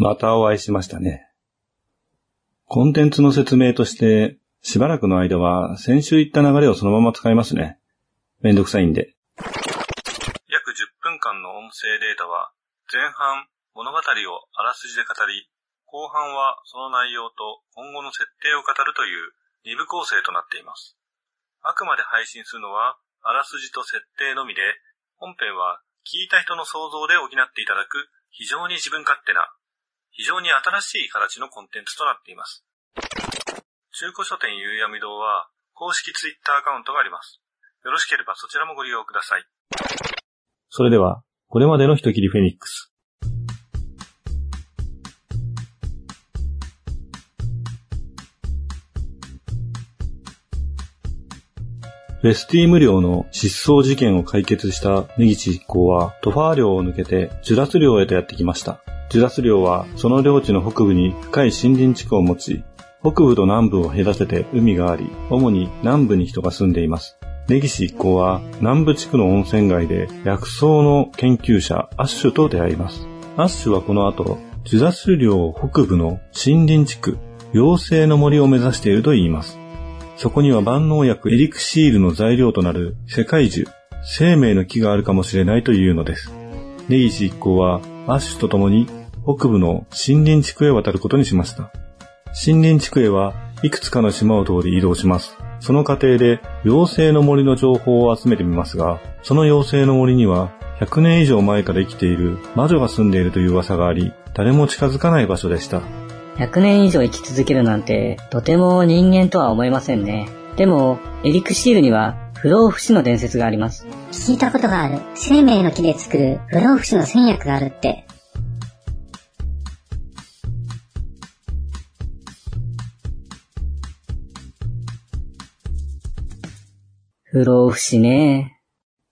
またお会いしましたね。コンテンツの説明として、しばらくの間は先週言った流れをそのまま使いますね。めんどくさいんで。約10分間の音声データは、前半物語をあらすじで語り、後半はその内容と今後の設定を語るという二部構成となっています。あくまで配信するのは、あらすじと設定のみで、本編は聞いた人の想像で補っていただく非常に自分勝手な、非常に新しい形のコンテンツとなっています。中古書店ゆうやみ堂は公式ツイッターアカウントがあります。よろしければそちらもご利用ください。それでは、これまでの人切りフェニックス。フェスティム領の失踪事件を解決した根岸一行は、トファー領を抜けてジュラス領へとやってきました。ジュラス領は、その領地の北部に深い森林地区を持ち、北部と南部を隔てて海があり、主に南部に人が住んでいます。根岸一行は、南部地区の温泉街で薬草の研究者アッシュと出会います。アッシュはこの後、ジュラス領北部の森林地区、妖精の森を目指していると言います。そこには万能薬エリクシールの材料となる世界樹、生命の木があるかもしれないというのです。根岸一行はアッシュと共に北部の森林地区へ渡ることにしました。森林地区へはいくつかの島を通り移動します。その過程で妖精の森の情報を集めてみますが、その妖精の森には100年以上前から生きている魔女が住んでいるという噂があり、誰も近づかない場所でした。100年以上生き続けるなんて、とても人間とは思えませんね。でも、エリクシールには不老不死の伝説があります。聞いたことがある。生命の木で作る不老不死の戦薬があるって。不老不死ね。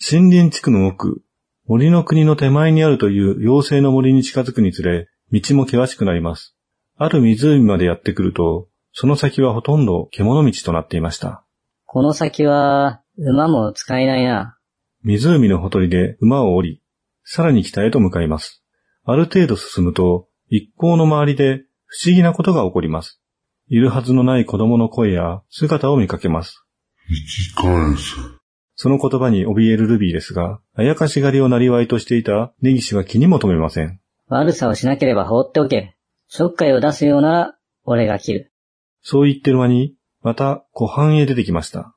森林地区の奥、森の国の手前にあるという妖精の森に近づくにつれ、道も険しくなります。ある湖までやってくると、その先はほとんど獣道となっていました。この先は、馬も使えないな。湖のほとりで馬を降り、さらに北へと向かいます。ある程度進むと、一行の周りで不思議なことが起こります。いるはずのない子供の声や姿を見かけます。引き返せ。その言葉に怯えるルビーですが、あやかし狩りをなりわいとしていた根岸は気にも留めません。悪さをしなければ放っておけ。ちょっかいを出すようなら、俺が切る。そう言ってる間に、また湖畔へ出てきました。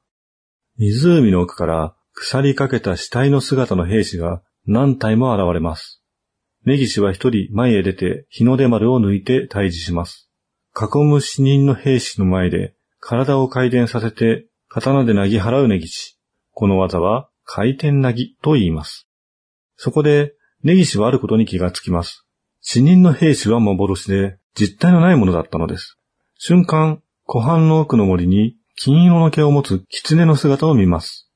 湖の奥から腐りかけた死体の姿の兵士が何体も現れます。根岸は一人前へ出て日の出丸を抜いて退治します。囲む死人の兵士の前で体を回転させて刀でなぎ払う根岸。この技は回転なぎと言います。そこで根岸はあることに気がつきます。死人の兵士は幻で実体のないものだったのです。瞬間、湖畔の奥の森に金色の毛を持つ狐の姿を見ます。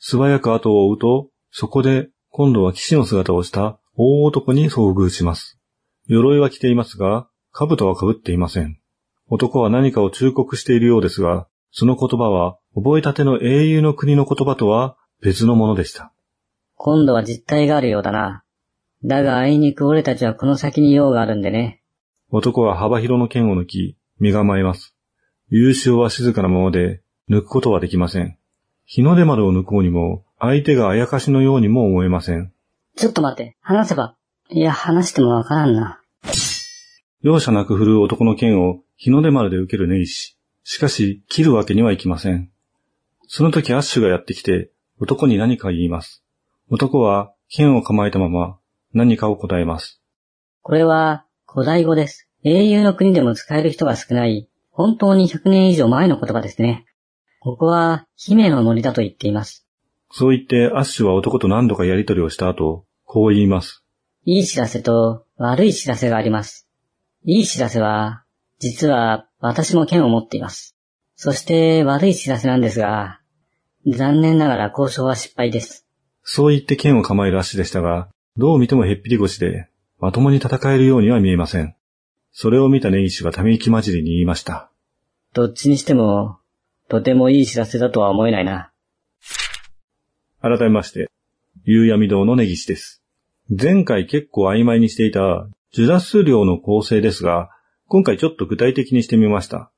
素早く後を追うと、そこで今度は騎士の姿をした大男に遭遇します。鎧は着ていますが、兜は被っていません。男は何かを忠告しているようですが、その言葉は覚えたての英雄の国の言葉とは別のものでした。今度は実体があるようだな。だがあいにく俺たちはこの先に用があるんでね。男は幅広の剣を抜き、身構えます。優勝は静かなままで、抜くことはできません。日の出丸を抜こうにも、相手があやかしのようにも思えません。ちょっと待って、話せば。いや、話してもわからんな。容赦なく振るう男の剣を日の出丸で受ける根岸。しかし、切るわけにはいきません。その時アッシュがやってきて、男に何か言います。男は剣を構えたまま何かを答えます。これは、古代語です。英雄の国でも使える人が少ない、本当に100年以上前の言葉ですね。ここは、姫の森だと言っています。そう言ってアッシュは男と何度かやりとりをした後、こう言います。いい知らせと悪い知らせがあります。いい知らせは、実は私も剣を持っています。そして悪い知らせなんですが、残念ながら交渉は失敗です。そう言って剣を構えるアッシュでしたが、どう見てもへっぴり腰で、まともに戦えるようには見えません。それを見た根岸はため息混じりに言いました。どっちにしても、とてもいい知らせだとは思えないな。改めまして、夕闇堂の根岸です。前回結構曖昧にしていたジュラス領の構成ですが、今回ちょっと具体的にしてみました。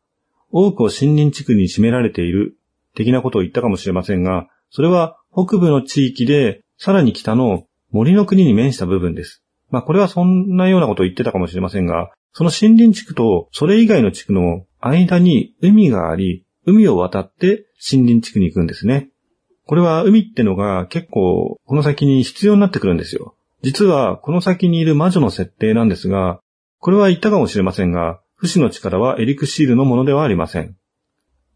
多くを森林地区に占められている的なことを言ったかもしれませんが、それは北部の地域でさらに北の森の国に面した部分です。まあこれはそんなようなことを言ってたかもしれませんが、その森林地区とそれ以外の地区の間に海があり、海を渡って森林地区に行くんですね。これは海ってのが結構この先に必要になってくるんですよ。実はこの先にいる魔女の設定なんですが、これは言ったかもしれませんが、不死の力はエリクシールのものではありません。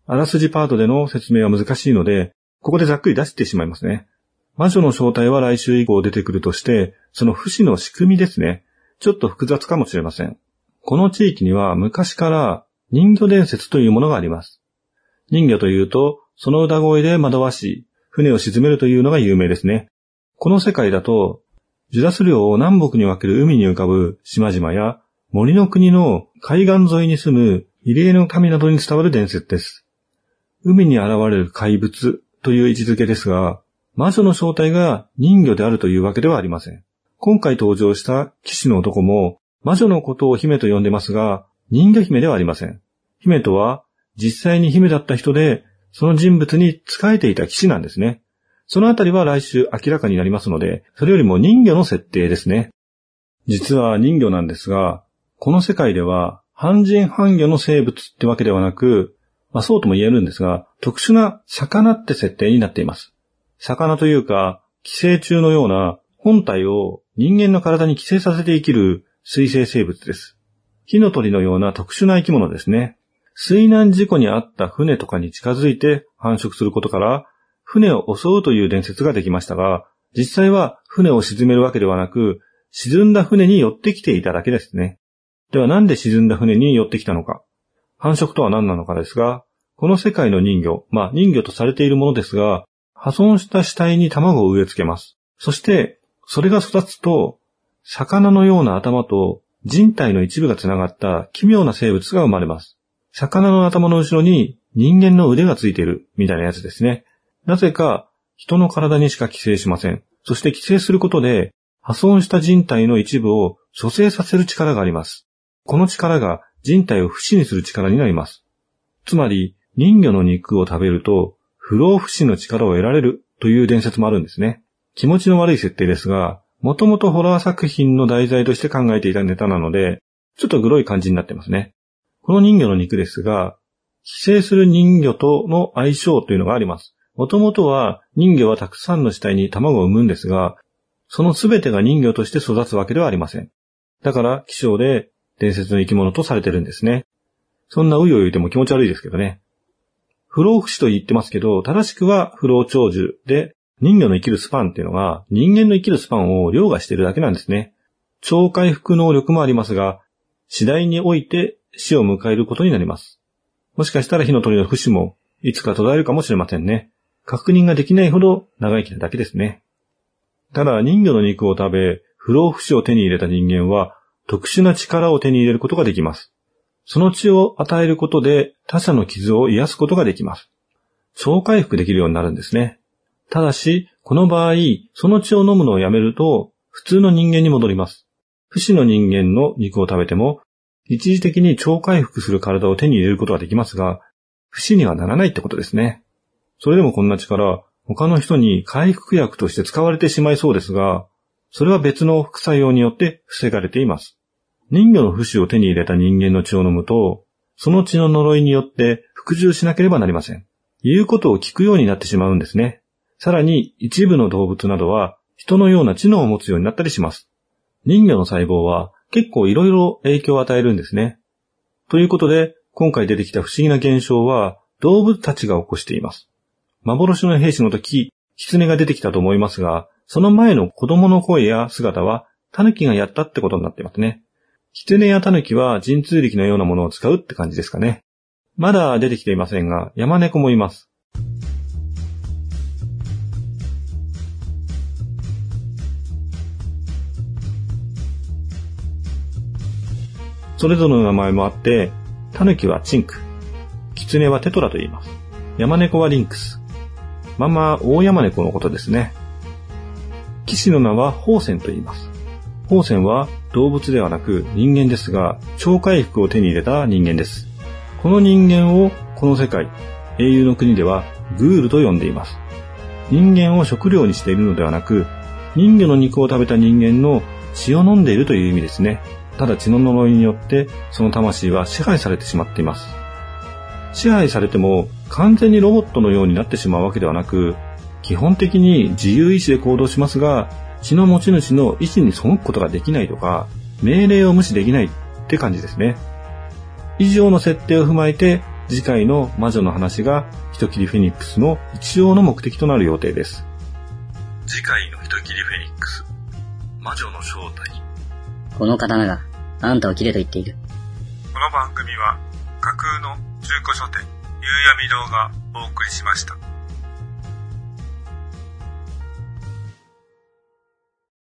あらすじパートでの説明は難しいので、ここでざっくり出してしまいますね。魔女の正体は来週以降出てくるとして、その不死の仕組みですね。ちょっと複雑かもしれません。この地域には昔から人魚伝説というものがあります。人魚というと、その歌声で惑わし、船を沈めるというのが有名ですね。この世界だと、ジュラス領を南北に分ける海に浮かぶ島々や森の国の海岸沿いに住む異例の神などに伝わる伝説です。海に現れる怪物という位置づけですが、魔女の正体が人魚であるというわけではありません。今回登場した騎士の男も魔女のことを姫と呼んでますが、人魚姫ではありません。姫とは実際に姫だった人で、その人物に仕えていた騎士なんですね。そのあたりは来週明らかになりますので、それよりも人魚の設定ですね。実は人魚なんですが、この世界では半人半魚の生物ってわけではなく、まあそうとも言えるんですが、特殊な魚って設定になっています。魚というか、寄生虫のような本体を人間の体に寄生させて生きる水生生物です。火の鳥のような特殊な生き物ですね。水難事故にあった船とかに近づいて繁殖することから、船を襲うという伝説ができましたが、実際は船を沈めるわけではなく、沈んだ船に寄ってきていただけですね。ではなんで沈んだ船に寄ってきたのか。繁殖とは何なのかですが、この世界の人魚、まあ人魚とされているものですが、破損した死体に卵を植え付けます。そして、それが育つと、魚のような頭と人体の一部がつながった奇妙な生物が生まれます。魚の頭の後ろに人間の腕がついているみたいなやつですね。なぜか人の体にしか寄生しません。そして寄生することで破損した人体の一部を蘇生させる力があります。この力が人体を不死にする力になります。つまり人魚の肉を食べると不老不死の力を得られるという伝説もあるんですね。気持ちの悪い設定ですが、もともとホラー作品の題材として考えていたネタなので、ちょっとグロい感じになってますね。この人魚の肉ですが、寄生する人魚との相性というのがあります。もともとは人魚はたくさんの死体に卵を産むんですが、その全てが人魚として育つわけではありません。だから希少で伝説の生き物とされてるんですね。そんなうよ言うても気持ち悪いですけどね。不老不死と言ってますけど、正しくは不老長寿で、人魚の生きるスパンっていうのが人間の生きるスパンを凌駕してるだけなんですね。超回復能力もありますが、次第において死を迎えることになります。もしかしたら火の鳥の不死もいつか途絶えるかもしれませんね。確認ができないほど長生きなだけですね。ただ人魚の肉を食べ、不老不死を手に入れた人間は特殊な力を手に入れることができます。その血を与えることで他者の傷を癒すことができます。超回復できるようになるんですね。ただし、この場合、その血を飲むのをやめると、普通の人間に戻ります。不死の人間の肉を食べても、一時的に超回復する体を手に入れることができますが、不死にはならないってことですね。それでもこんな力、他の人に回復薬として使われてしまいそうですが、それは別の副作用によって防がれています。人魚の不死を手に入れた人間の血を飲むと、その血の呪いによって服従しなければなりません。言うことを聞くようになってしまうんですね。さらに一部の動物などは人のような知能を持つようになったりします。人魚の細胞は結構いろいろ影響を与えるんですね。ということで、今回出てきた不思議な現象は動物たちが起こしています。幻の兵士の時、狐が出てきたと思いますが、その前の子供の声や姿は狸がやったってことになってますね。狐や狸は神通力のようなものを使うって感じですかね。まだ出てきていませんが、山猫もいます。それぞれの名前もあって、狸はチンク、狐はテトラと言います。山猫はリンクス。まあまあ、大山猫のことですね。騎士の名は宝泉と言います。宝泉は動物ではなく人間ですが、超回復を手に入れた人間です。この人間をこの世界、英雄の国ではグールと呼んでいます。人間を食料にしているのではなく、人魚の肉を食べた人間の血を飲んでいるという意味ですね。ただ血の呪いによって、その魂は支配されてしまっています。支配されても完全にロボットのようになってしまうわけではなく、基本的に自由意志で行動しますが、血の持ち主の意思に背くことができないとか、命令を無視できないって感じですね。以上の設定を踏まえて、次回の魔女の話が人切りフェニックスの一応の目的となる予定です。次回の人切りフェニックス、魔女の正体。この刀が、あんたを切れと言っている。この番組は架空の中古書店夕闇堂がお送りしました。